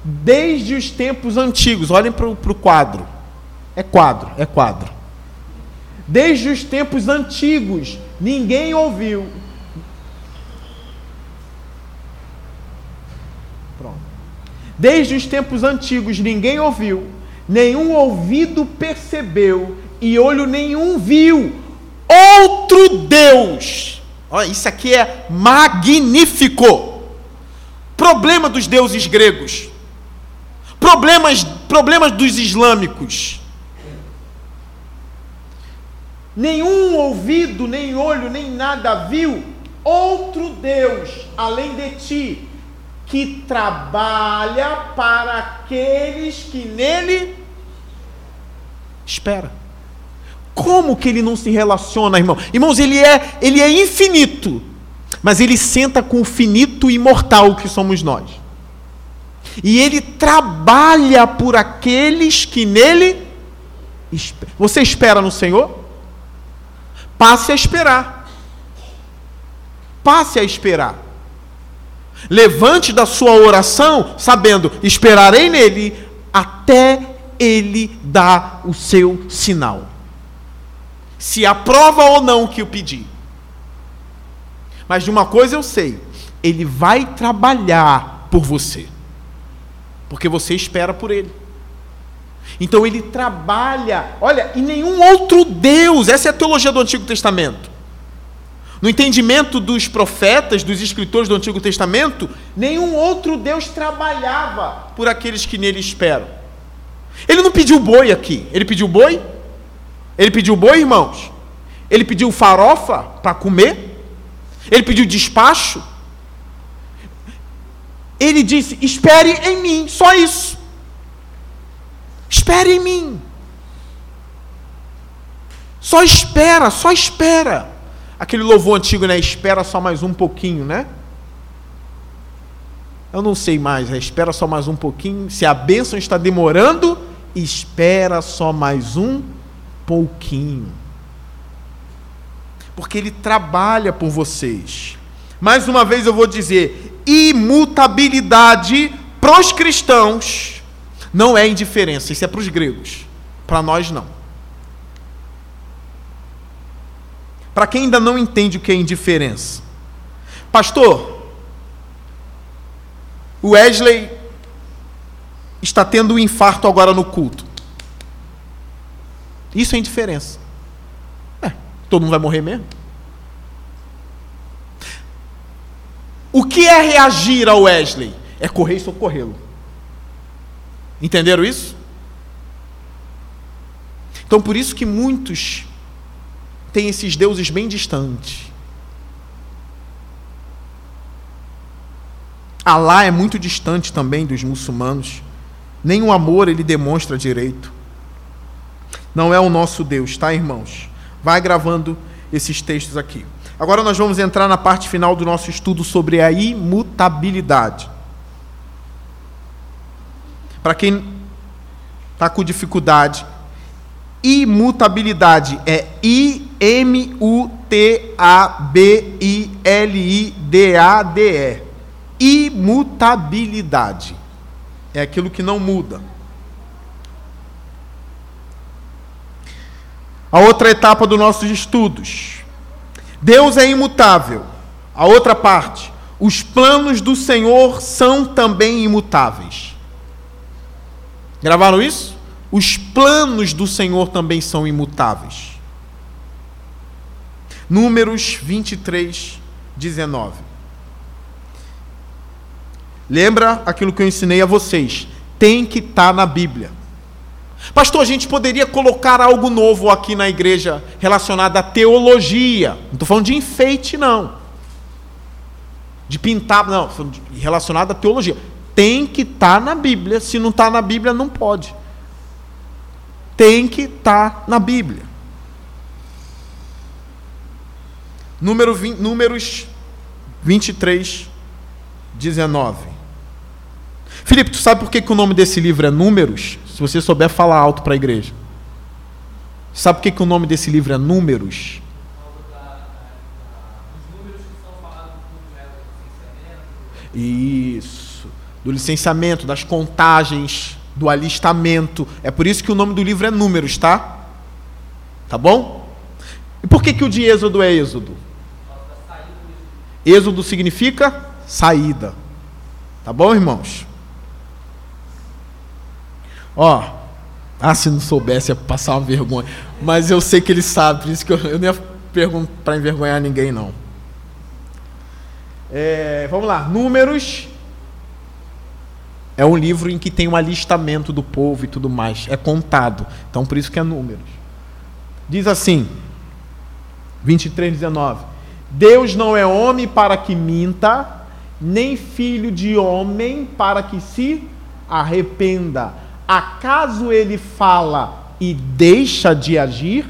desde os tempos antigos, olhem para o quadro. É quadro, é quadro. Desde os tempos antigos, ninguém ouviu, Desde os tempos antigos ninguém ouviu, nenhum ouvido percebeu e olho nenhum viu outro Deus. Olha, isso aqui é magnífico. Problema dos deuses gregos. Problemas, problemas dos islâmicos. Nenhum ouvido, nem olho, nem nada viu outro Deus além de ti que trabalha para aqueles que nele espera. Como que ele não se relaciona, irmão? Irmãos, ele é, ele é infinito, mas ele senta com o finito imortal que somos nós. E ele trabalha por aqueles que nele esperam. Você espera no Senhor? Passe a esperar. Passe a esperar. Levante da sua oração, sabendo, esperarei nele até ele dar o seu sinal. Se aprova ou não o que eu pedi. Mas de uma coisa eu sei, ele vai trabalhar por você. Porque você espera por ele. Então ele trabalha, olha, e nenhum outro Deus, essa é a teologia do Antigo Testamento. No entendimento dos profetas, dos escritores do Antigo Testamento, nenhum outro Deus trabalhava por aqueles que nele esperam. Ele não pediu boi aqui. Ele pediu boi? Ele pediu boi, irmãos? Ele pediu farofa para comer? Ele pediu despacho? Ele disse: Espere em mim, só isso. Espere em mim. Só espera, só espera. Aquele louvor antigo, né? Espera só mais um pouquinho, né? Eu não sei mais, né? espera só mais um pouquinho. Se a bênção está demorando, espera só mais um pouquinho. Porque ele trabalha por vocês. Mais uma vez eu vou dizer: imutabilidade para os cristãos não é indiferença, isso é para os gregos. Para nós não. Para quem ainda não entende o que é indiferença. Pastor, o Wesley está tendo um infarto agora no culto. Isso é indiferença. Todo mundo vai morrer mesmo. O que é reagir ao Wesley? É correr e socorrê-lo. Entenderam isso? Então, por isso que muitos têm esses deuses bem distantes. Alá é muito distante também dos muçulmanos. Nem o amor ele demonstra direito. Não é o nosso Deus, tá, irmãos? Vai gravando esses textos aqui. Agora nós vamos entrar na parte final do nosso estudo sobre a imutabilidade. Para quem está com dificuldade, imutabilidade é I-M-U-T-A-B-I-L-I-D-A-D-E. Imutabilidade é aquilo que não muda. A outra etapa dos nossos estudos. Deus é imutável. A outra parte. Os planos do Senhor são também imutáveis. Gravaram isso? Os planos do Senhor também são imutáveis. Números 23, 19. Lembra aquilo que eu ensinei a vocês? Tem que estar tá na Bíblia. Pastor, a gente poderia colocar algo novo aqui na igreja relacionado à teologia. Não estou falando de enfeite, não. De pintar, não. Relacionado à teologia tem que estar tá na Bíblia. Se não está na Bíblia, não pode. Tem que estar tá na Bíblia. Número 20, números 23, 19. Felipe, tu sabe por que, que o nome desse livro é Números? Se você souber falar alto para a igreja. Sabe por que, que o nome desse livro é Números? Isso do licenciamento, das contagens, do alistamento. É por isso que o nome do livro é Números, tá? Tá bom? E por que, que o de Êxodo é Êxodo? Êxodo significa saída. Tá bom, irmãos? Ó, ah, se não soubesse ia passar uma vergonha. Mas eu sei que ele sabe, por isso que eu, eu nem ia perguntar para envergonhar ninguém, não. É, vamos lá, Números é um livro em que tem um alistamento do povo e tudo mais. É contado. Então, por isso que é números. Diz assim, 23, 19: Deus não é homem para que minta, nem filho de homem para que se arrependa. Acaso ele fala e deixa de agir?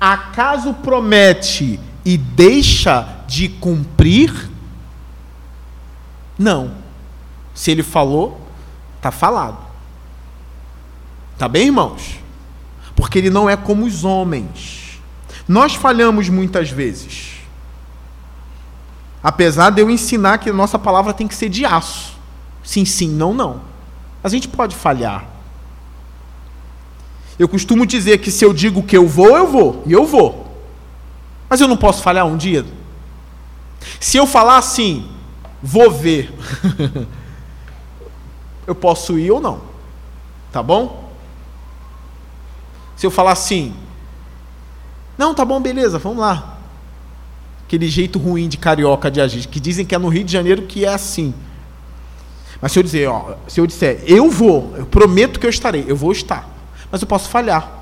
Acaso promete e deixa de cumprir? Não. Se ele falou, está falado. Tá bem, irmãos? Porque ele não é como os homens. Nós falhamos muitas vezes. Apesar de eu ensinar que a nossa palavra tem que ser de aço. Sim, sim, não, não. A gente pode falhar. Eu costumo dizer que se eu digo que eu vou, eu vou. E eu vou. Mas eu não posso falhar um dia. Se eu falar assim, vou ver. eu posso ir ou não. Tá bom? Se eu falar assim, não, tá bom, beleza, vamos lá. Aquele jeito ruim de carioca de agir, que dizem que é no Rio de Janeiro que é assim. Mas se eu dizer, ó, se eu disser, eu vou, eu prometo que eu estarei, eu vou estar. Mas eu posso falhar.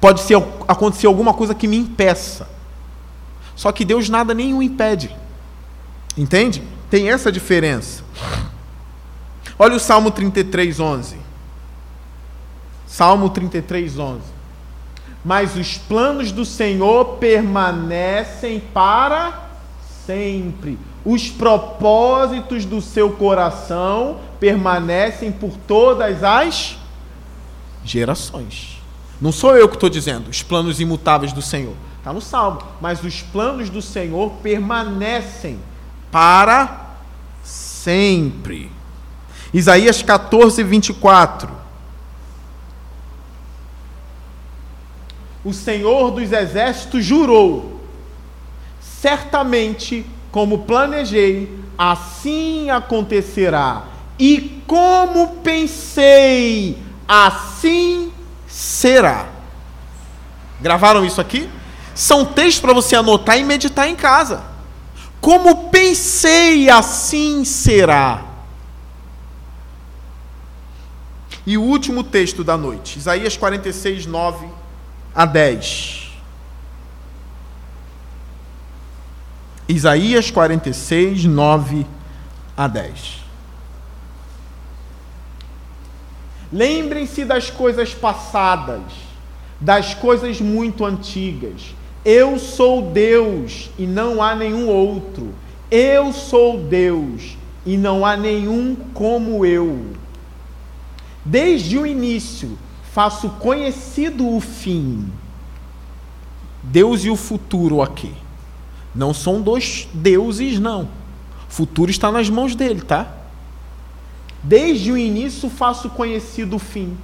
Pode ser acontecer alguma coisa que me impeça. Só que Deus nada nenhum impede. Entende? Tem essa diferença. Olha o Salmo 33, 11. Salmo 33, 11. Mas os planos do Senhor permanecem para sempre. Os propósitos do seu coração permanecem por todas as gerações. Não sou eu que estou dizendo, os planos imutáveis do Senhor. Está no Salmo. Mas os planos do Senhor permanecem para sempre. Isaías 14, 24. o Senhor dos Exércitos jurou: certamente, como planejei, assim acontecerá. E como pensei, assim será. Gravaram isso aqui? São textos para você anotar e meditar em casa. Como pensei, assim será. E o último texto da noite, Isaías 46, 9 a 10. Isaías 46, 9 a 10. Lembrem-se das coisas passadas, das coisas muito antigas. Eu sou Deus e não há nenhum outro. Eu sou Deus e não há nenhum como eu. Desde o início faço conhecido o fim. Deus e o futuro aqui. Não são dois deuses, não. O futuro está nas mãos dele, tá? Desde o início faço conhecido o fim.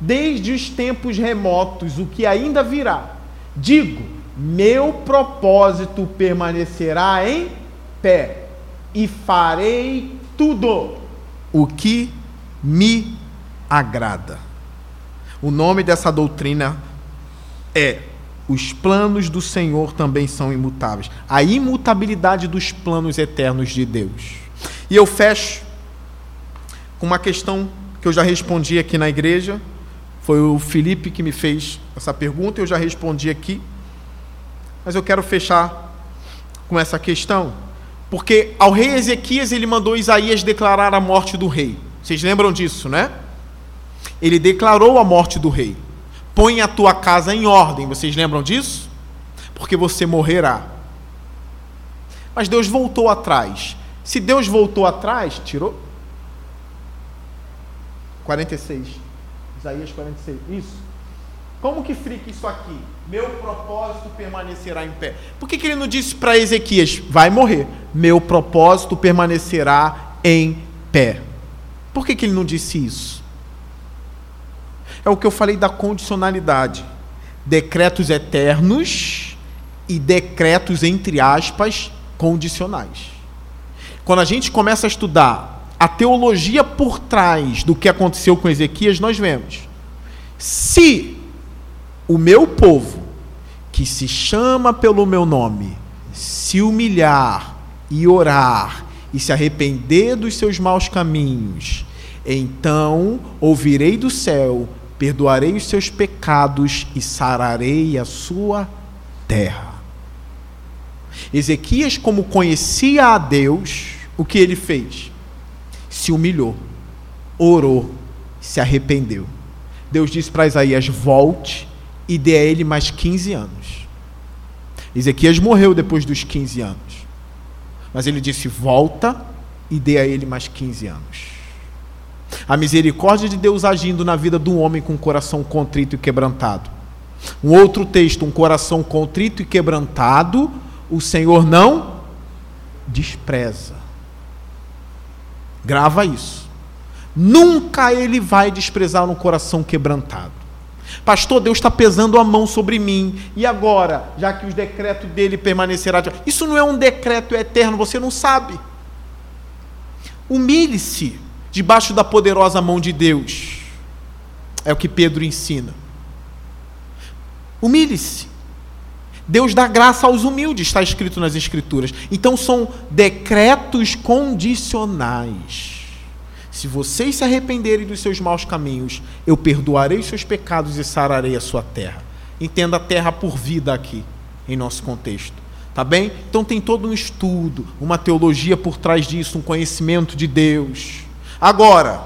Desde os tempos remotos, o que ainda virá. Digo, meu propósito permanecerá em pé e farei tudo o que me agrada. O nome dessa doutrina é os planos do Senhor também são imutáveis. A imutabilidade dos planos eternos de Deus. E eu fecho com uma questão que eu já respondi aqui na igreja. Foi o Felipe que me fez essa pergunta, eu já respondi aqui. Mas eu quero fechar com essa questão, porque ao rei Ezequias ele mandou Isaías declarar a morte do rei. Vocês lembram disso, né? Ele declarou a morte do rei. Põe a tua casa em ordem. Vocês lembram disso? Porque você morrerá. Mas Deus voltou atrás. Se Deus voltou atrás, tirou 46. Isaías 46. Isso. Como que fica isso aqui? Meu propósito permanecerá em pé. Por que, que ele não disse para Ezequias, vai morrer? Meu propósito permanecerá em pé. Por que, que ele não disse isso? É o que eu falei da condicionalidade. Decretos eternos e decretos, entre aspas, condicionais. Quando a gente começa a estudar a teologia por trás do que aconteceu com Ezequias, nós vemos. Se o meu povo, que se chama pelo meu nome, se humilhar e orar e se arrepender dos seus maus caminhos, então ouvirei do céu, perdoarei os seus pecados e sararei a sua terra. Ezequias, como conhecia a Deus, o que ele fez? Se humilhou, orou, se arrependeu. Deus disse para Isaías: volte e dê a ele mais 15 anos. Ezequias morreu depois dos 15 anos. Mas ele disse: volta e dê a ele mais 15 anos. A misericórdia de Deus agindo na vida do homem com um coração contrito e quebrantado. Um outro texto, um coração contrito e quebrantado, o Senhor não despreza. Grava isso. Nunca ele vai desprezar um coração quebrantado. Pastor, Deus está pesando a mão sobre mim. E agora, já que os decretos dele permanecerá. Isso não é um decreto eterno, você não sabe. Humilhe-se debaixo da poderosa mão de Deus. É o que Pedro ensina. Humilhe-se. Deus dá graça aos humildes, está escrito nas Escrituras. Então são decretos condicionais. Se vocês se arrependerem dos seus maus caminhos, eu perdoarei os seus pecados e sararei a sua terra. Entenda a terra por vida aqui, em nosso contexto. Tá bem? Então tem todo um estudo, uma teologia por trás disso, um conhecimento de Deus. Agora,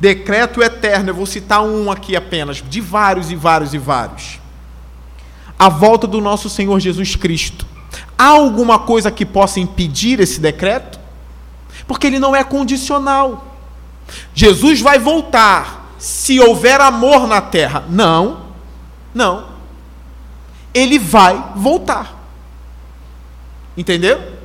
decreto eterno, eu vou citar um aqui apenas, de vários e vários e vários. A volta do nosso Senhor Jesus Cristo. Há alguma coisa que possa impedir esse decreto? Porque ele não é condicional. Jesus vai voltar se houver amor na terra. Não, não. Ele vai voltar. Entendeu?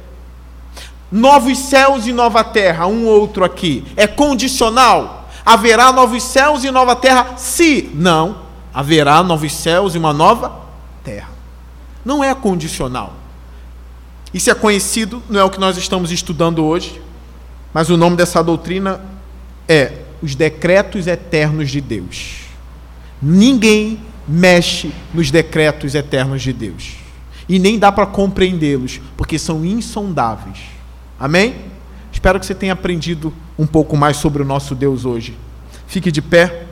Novos céus e nova terra, um outro aqui. É condicional? Haverá novos céus e nova terra? Se não, haverá novos céus e uma nova terra. Não é condicional. Isso é conhecido, não é o que nós estamos estudando hoje, mas o nome dessa doutrina é os decretos eternos de Deus. Ninguém mexe nos decretos eternos de Deus. E nem dá para compreendê-los, porque são insondáveis. Amém? Espero que você tenha aprendido um pouco mais sobre o nosso Deus hoje. Fique de pé.